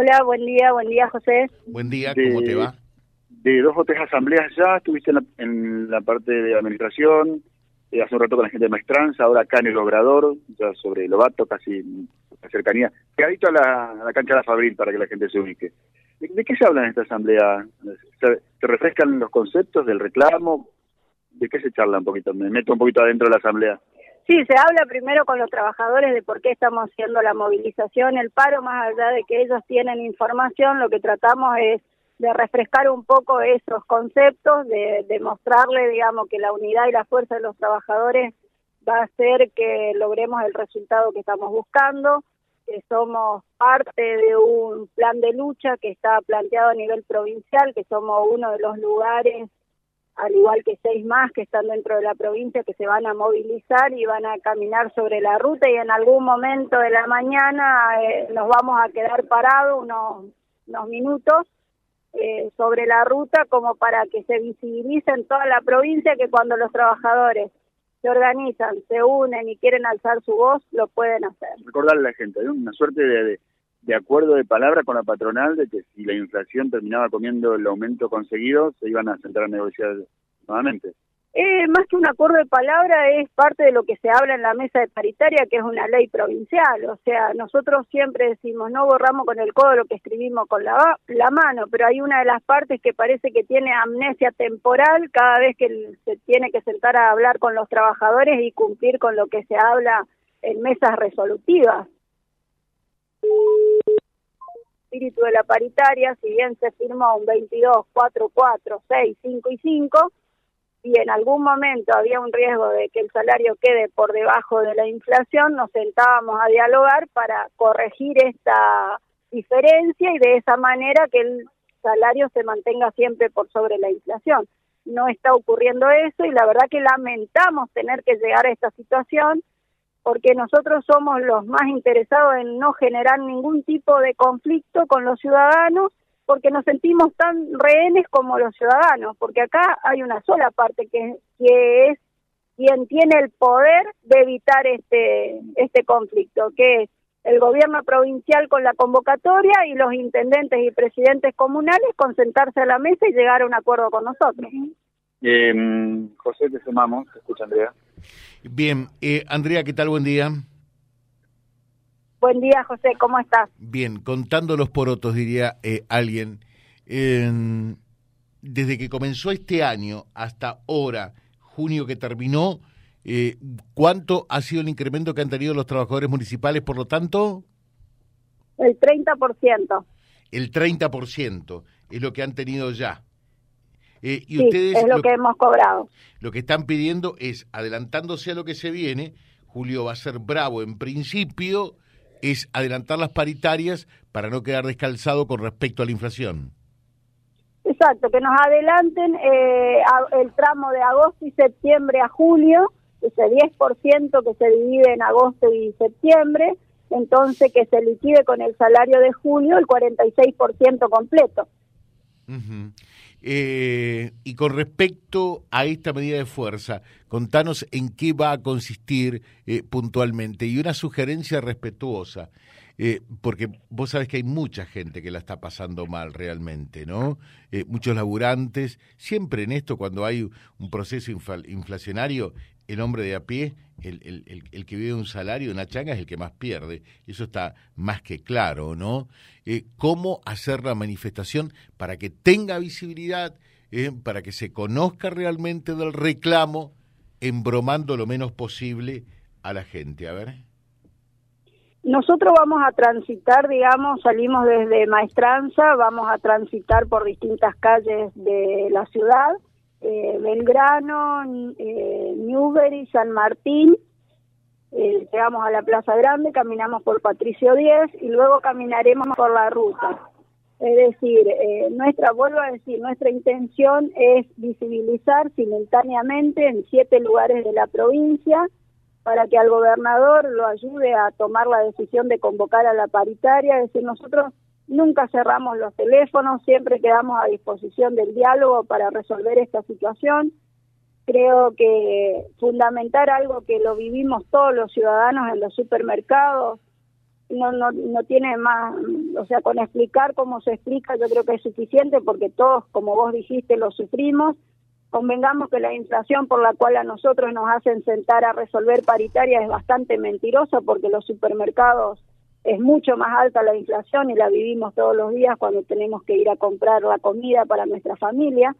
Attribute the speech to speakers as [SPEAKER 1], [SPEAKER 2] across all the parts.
[SPEAKER 1] Hola, buen día, buen día, José.
[SPEAKER 2] Buen día, ¿cómo te va?
[SPEAKER 3] De dos o tres asambleas ya, estuviste en la, en la parte de administración, eh, hace un rato con la gente de Maestranza, ahora acá en el Obrador, ya sobre Lobato, casi la cercanía. ¿Qué ha dicho a la, a la cancha de la Fabril para que la gente se ubique? ¿De, de qué se habla en esta asamblea? ¿Se, ¿Se refrescan los conceptos del reclamo? ¿De qué se charla un poquito? Me meto un poquito adentro de la asamblea.
[SPEAKER 1] Sí, se habla primero con los trabajadores de por qué estamos haciendo la movilización, el paro, más allá de que ellos tienen información, lo que tratamos es de refrescar un poco esos conceptos, de, mostrarle, digamos, que la unidad y la fuerza de los trabajadores va a hacer que logremos el resultado que estamos buscando, que somos parte de un plan de lucha que está planteado a nivel provincial, que somos uno de los lugares al igual que seis más que están dentro de la provincia que se van a movilizar y van a caminar sobre la ruta y en algún momento de la mañana eh, nos vamos a quedar parados unos, unos minutos eh, sobre la ruta como para que se visibilice en toda la provincia que cuando los trabajadores se organizan, se unen y quieren alzar su voz, lo pueden hacer.
[SPEAKER 3] Recordarle a la gente, una suerte de, de, de acuerdo de palabra con la patronal de que si la inflación terminaba comiendo el aumento conseguido, se iban a sentar a negociar nuevamente.
[SPEAKER 1] Eh, más que un acuerdo de palabra, es parte de lo que se habla en la mesa de paritaria, que es una ley provincial. O sea, nosotros siempre decimos, no borramos con el codo lo que escribimos con la, la mano, pero hay una de las partes que parece que tiene amnesia temporal cada vez que se tiene que sentar a hablar con los trabajadores y cumplir con lo que se habla en mesas resolutivas. Espíritu de la paritaria, si bien se firmó un 22, 4, 4, 6, 5 y 5, si en algún momento había un riesgo de que el salario quede por debajo de la inflación, nos sentábamos a dialogar para corregir esta diferencia y de esa manera que el salario se mantenga siempre por sobre la inflación. No está ocurriendo eso y la verdad que lamentamos tener que llegar a esta situación porque nosotros somos los más interesados en no generar ningún tipo de conflicto con los ciudadanos porque nos sentimos tan rehenes como los ciudadanos, porque acá hay una sola parte que, que es quien tiene el poder de evitar este, este conflicto, que es el gobierno provincial con la convocatoria y los intendentes y presidentes comunales con sentarse a la mesa y llegar a un acuerdo con nosotros.
[SPEAKER 3] Eh, José, te sumamos, te escucha Andrea.
[SPEAKER 2] Bien, eh, Andrea, ¿qué tal? Buen día.
[SPEAKER 1] Buen día, José, ¿cómo estás?
[SPEAKER 2] Bien, contando los porotos, diría eh, alguien. Eh, desde que comenzó este año hasta ahora, junio que terminó, eh, ¿cuánto ha sido el incremento que han tenido los trabajadores municipales, por lo tanto?
[SPEAKER 1] El 30%.
[SPEAKER 2] El 30% es lo que han tenido ya.
[SPEAKER 1] Eh, y sí, ustedes es lo, lo, que hemos cobrado.
[SPEAKER 2] Lo que están pidiendo es, adelantándose a lo que se viene, Julio va a ser bravo en principio, es adelantar las paritarias para no quedar descalzado con respecto a la inflación.
[SPEAKER 1] Exacto, que nos adelanten eh, a, el tramo de agosto y septiembre a julio, ese 10% que se divide en agosto y septiembre, entonces que se liquide con el salario de julio el 46% completo.
[SPEAKER 2] Uh -huh. Eh, y con respecto a esta medida de fuerza, contanos en qué va a consistir eh, puntualmente. Y una sugerencia respetuosa, eh, porque vos sabés que hay mucha gente que la está pasando mal realmente, ¿no? Eh, muchos laburantes, siempre en esto cuando hay un proceso infl inflacionario, el hombre de a pie, el, el, el, el, que vive un salario, una changa, es el que más pierde. Eso está más que claro, ¿no? Eh, ¿Cómo hacer la manifestación para que tenga visibilidad, eh, para que se conozca realmente del reclamo, embromando lo menos posible a la gente? A ver.
[SPEAKER 1] Nosotros vamos a transitar, digamos, salimos desde Maestranza, vamos a transitar por distintas calles de la ciudad eh, Belgrano, eh, Newbery, San Martín, eh, llegamos a la Plaza Grande, caminamos por Patricio 10 y luego caminaremos por la ruta. Es decir, eh, nuestra, vuelvo a decir, nuestra intención es visibilizar simultáneamente en siete lugares de la provincia para que al gobernador lo ayude a tomar la decisión de convocar a la paritaria. Es decir, nosotros Nunca cerramos los teléfonos, siempre quedamos a disposición del diálogo para resolver esta situación. Creo que fundamentar algo que lo vivimos todos los ciudadanos en los supermercados, no, no, no tiene más, o sea, con explicar cómo se explica yo creo que es suficiente porque todos, como vos dijiste, lo sufrimos. Convengamos que la inflación por la cual a nosotros nos hacen sentar a resolver paritaria es bastante mentirosa porque los supermercados es mucho más alta la inflación y la vivimos todos los días cuando tenemos que ir a comprar la comida para nuestra familia.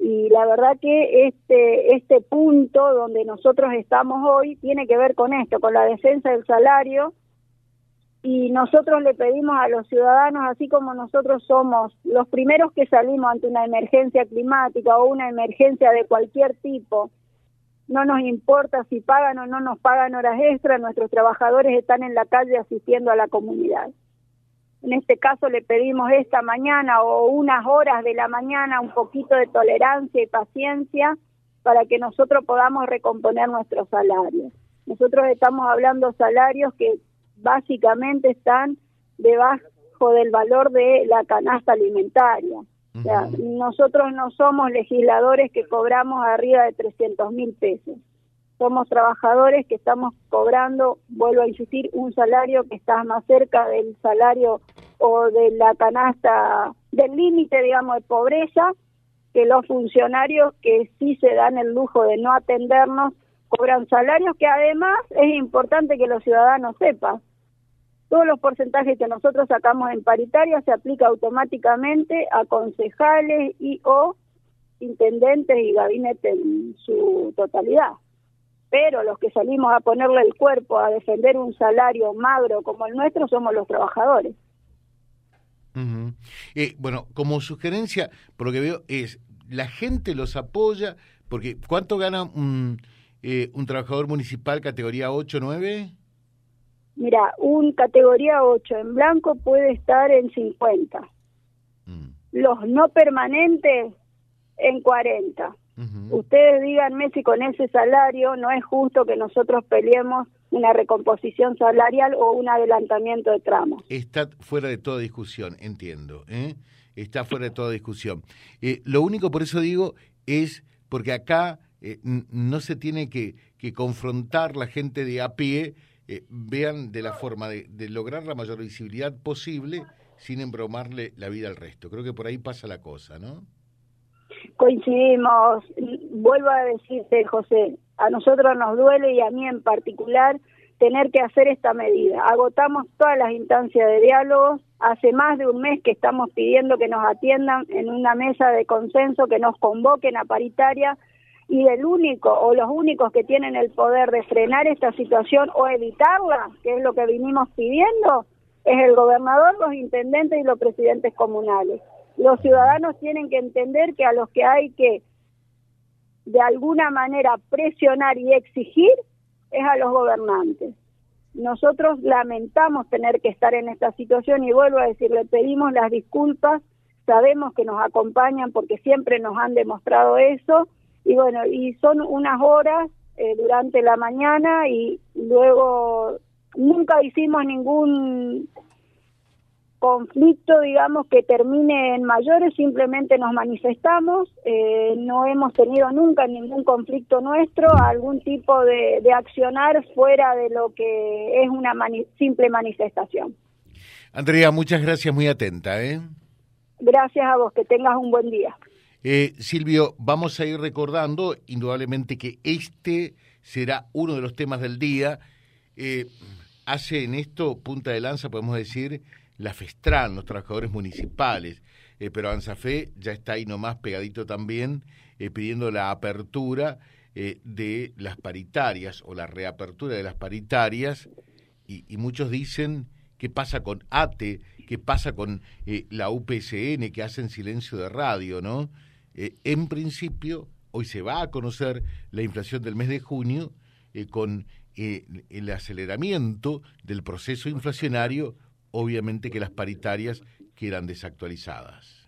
[SPEAKER 1] Y la verdad que este, este punto donde nosotros estamos hoy tiene que ver con esto, con la defensa del salario, y nosotros le pedimos a los ciudadanos, así como nosotros somos los primeros que salimos ante una emergencia climática o una emergencia de cualquier tipo, no nos importa si pagan o no nos pagan horas extras, nuestros trabajadores están en la calle asistiendo a la comunidad. En este caso le pedimos esta mañana o unas horas de la mañana un poquito de tolerancia y paciencia para que nosotros podamos recomponer nuestros salarios. Nosotros estamos hablando salarios que básicamente están debajo del valor de la canasta alimentaria. o sea, nosotros no somos legisladores que cobramos arriba de 300 mil pesos. Somos trabajadores que estamos cobrando, vuelvo a insistir, un salario que está más cerca del salario o de la canasta, del límite, digamos, de pobreza, que los funcionarios que sí se dan el lujo de no atendernos cobran salarios que además es importante que los ciudadanos sepan todos los porcentajes que nosotros sacamos en paritaria se aplica automáticamente a concejales y o intendentes y gabinete en su totalidad. Pero los que salimos a ponerle el cuerpo a defender un salario magro como el nuestro somos los trabajadores.
[SPEAKER 2] Eh, bueno, como sugerencia, por lo que veo es, la gente los apoya, porque ¿cuánto gana un, eh, un trabajador municipal categoría 8, 9?
[SPEAKER 1] Mira, un categoría 8 en blanco puede estar en 50. Mm. Los no permanentes en 40. Ustedes díganme si con ese salario no es justo que nosotros peleemos una recomposición salarial o un adelantamiento de tramos.
[SPEAKER 2] Está fuera de toda discusión, entiendo. ¿eh? Está fuera de toda discusión. Eh, lo único, por eso digo, es porque acá eh, no se tiene que, que confrontar la gente de a pie eh, vean de la forma de, lograr la mayor visibilidad posible sin embromarle la vida al resto. Creo que por ahí pasa la cosa, ¿no?
[SPEAKER 1] Coincidimos. Vuelvo a decirte, José, a nosotros nos duele y a mí en particular tener que hacer esta medida. Agotamos todas las instancias de diálogo. Hace más de un mes que estamos pidiendo que nos atiendan en una mesa de consenso, que nos convoquen a paritaria y el único o los únicos que tienen el poder de frenar esta situación o evitarla, que es lo que vinimos pidiendo, es el gobernador, los intendentes y los presidentes comunales. Los ciudadanos tienen que entender que a los que hay que de alguna manera presionar y exigir es a los gobernantes. Nosotros lamentamos tener que estar en esta situación y vuelvo a decir, le pedimos las disculpas, sabemos que nos acompañan porque siempre nos han demostrado eso, y bueno, y son unas horas eh, durante la mañana y luego nunca hicimos ningún conflicto, digamos, que termine en mayores, simplemente nos manifestamos, eh, no hemos tenido nunca ningún conflicto nuestro, algún tipo de, de accionar fuera de lo que es una simple manifestación.
[SPEAKER 2] Andrea, muchas gracias, muy atenta. ¿eh?
[SPEAKER 1] Gracias a vos, que tengas un buen día.
[SPEAKER 2] Eh, Silvio, vamos a ir recordando indudablemente que este será uno de los temas del día. Eh, hace en esto punta de lanza, podemos decir, la FESTRAN, los trabajadores municipales, eh, pero ANSAFE ya está ahí nomás pegadito también, pidiendo la apertura de las paritarias o la reapertura de las paritarias, y muchos dicen qué pasa con ATE, qué pasa con la UPSN, que hacen silencio de radio, ¿no? Eh, en principio, hoy se va a conocer la inflación del mes de junio eh, con eh, el aceleramiento del proceso inflacionario, obviamente que las paritarias quedan desactualizadas